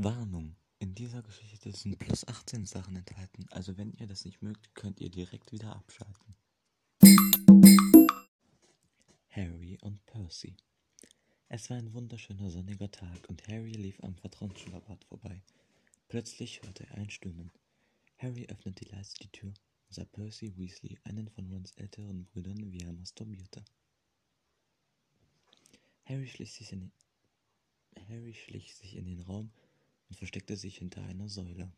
Warnung! In dieser Geschichte sind plus 18 Sachen enthalten, also wenn ihr das nicht mögt, könnt ihr direkt wieder abschalten. Harry und Percy Es war ein wunderschöner sonniger Tag und Harry lief am Vertrauensschullerbad vorbei. Plötzlich hörte er ein Stöhnen. Harry öffnete leise die Tür und sah Percy Weasley, einen von Rons älteren Brüdern, wie er masturbierte. Harry schlich sich in, Harry schlich sich in den Raum und versteckte sich hinter einer Säule.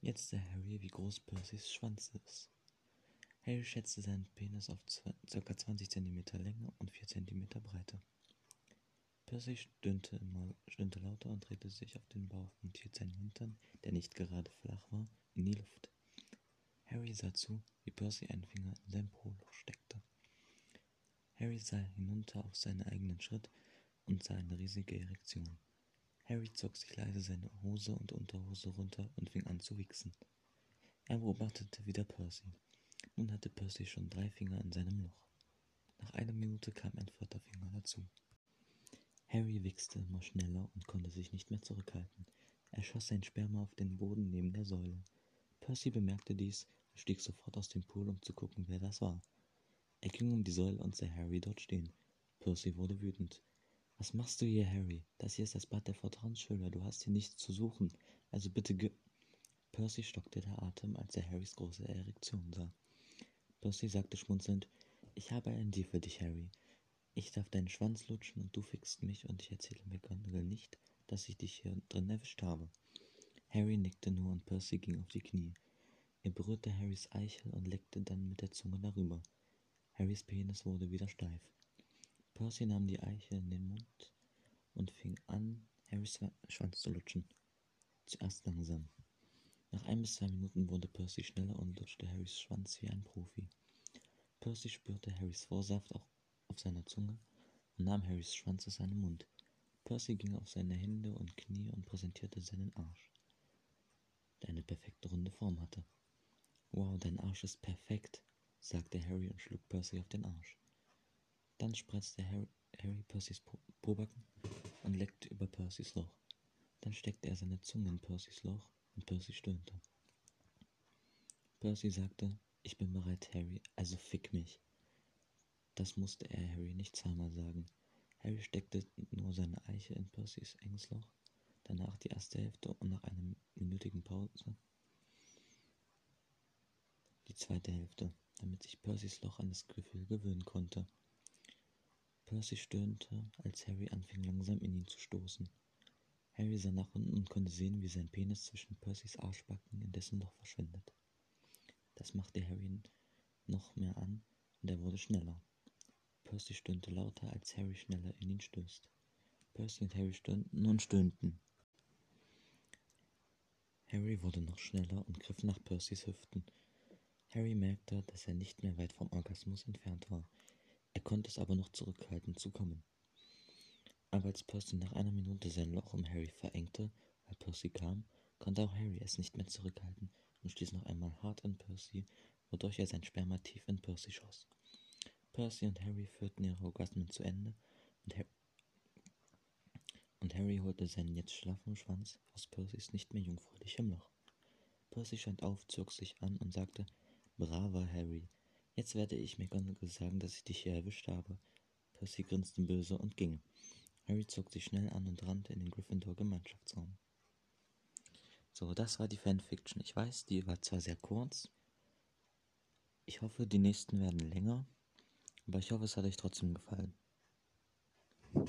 Jetzt sah Harry, wie groß Percys Schwanz ist. Harry schätzte seinen Penis auf ca. 20 cm Länge und 4 cm Breite. Percy stöhnte, immer, stöhnte lauter und drehte sich auf den Bauch und hielt seinen Hintern, der nicht gerade flach war, in die Luft. Harry sah zu, wie Percy einen Finger in sein Poloch steckte. Harry sah hinunter auf seinen eigenen Schritt und sah eine riesige Erektion. Harry zog sich leise seine Hose und Unterhose runter und fing an zu wichsen. Er beobachtete wieder Percy. Nun hatte Percy schon drei Finger in seinem Loch. Nach einer Minute kam ein vierter Finger dazu. Harry wichste immer schneller und konnte sich nicht mehr zurückhalten. Er schoss sein Sperma auf den Boden neben der Säule. Percy bemerkte dies und stieg sofort aus dem Pool, um zu gucken, wer das war. Er ging um die Säule und sah Harry dort stehen. Percy wurde wütend. Was machst du hier, Harry? Das hier ist das Bad der Vertrauensschüler. Du hast hier nichts zu suchen. Also bitte ge. Percy stockte der Atem, als er Harrys große Erektion sah. Percy sagte schmunzelnd: Ich habe einen Deal für dich, Harry. Ich darf deinen Schwanz lutschen und du fickst mich und ich erzähle McGonagall nicht, dass ich dich hier drin erwischt habe. Harry nickte nur und Percy ging auf die Knie. Er berührte Harrys Eichel und leckte dann mit der Zunge darüber. Harrys Penis wurde wieder steif. Percy nahm die Eichel in den Mund und fing an, Harrys Schwanz zu lutschen. Zuerst langsam. Nach ein bis zwei Minuten wurde Percy schneller und lutschte Harrys Schwanz wie ein Profi. Percy spürte Harrys Vorsaft auch auf seiner Zunge und nahm Harrys Schwanz aus seinem Mund. Percy ging auf seine Hände und Knie und präsentierte seinen Arsch, der eine perfekte runde Form hatte. Wow, dein Arsch ist perfekt, sagte Harry und schlug Percy auf den Arsch. Dann spreizte Harry, Harry Percys po Pobacken und leckte über Percys Loch. Dann steckte er seine Zunge in Percys Loch und Percy stöhnte. Percy sagte, ich bin bereit, Harry, also fick mich. Das musste er Harry nicht zweimal sagen. Harry steckte nur seine Eiche in Percys enges Loch, danach die erste Hälfte und nach einer minütigen Pause die zweite Hälfte, damit sich Percys Loch an das Gefühl gewöhnen konnte. Percy stöhnte, als Harry anfing langsam in ihn zu stoßen. Harry sah nach unten und konnte sehen, wie sein Penis zwischen Percys Arschbacken in dessen Loch verschwindet. Das machte Harry noch mehr an und er wurde schneller. Percy stöhnte lauter, als Harry schneller in ihn stößt. Percy und Harry stöhnten und stöhnten. Harry wurde noch schneller und griff nach Percys Hüften. Harry merkte, dass er nicht mehr weit vom Orgasmus entfernt war. Konnte es aber noch zurückhalten zu kommen. Aber als Percy nach einer Minute sein Loch um Harry verengte, weil Percy kam, konnte auch Harry es nicht mehr zurückhalten und stieß noch einmal hart in Percy, wodurch er sein Sperma tief in Percy schoss. Percy und Harry führten ihre Orgasmen zu Ende und, Har und Harry holte seinen jetzt schlaffen Schwanz aus Percys nicht mehr jungfräulichem Loch. Percy stand auf, zog sich an und sagte, Braver Harry, Jetzt werde ich McGonagall sagen, dass ich dich hier erwischt habe. Percy grinste böse und ging. Harry zog sich schnell an und rannte in den Gryffindor-Gemeinschaftsraum. So, das war die Fanfiction. Ich weiß, die war zwar sehr kurz. Ich hoffe, die nächsten werden länger. Aber ich hoffe, es hat euch trotzdem gefallen.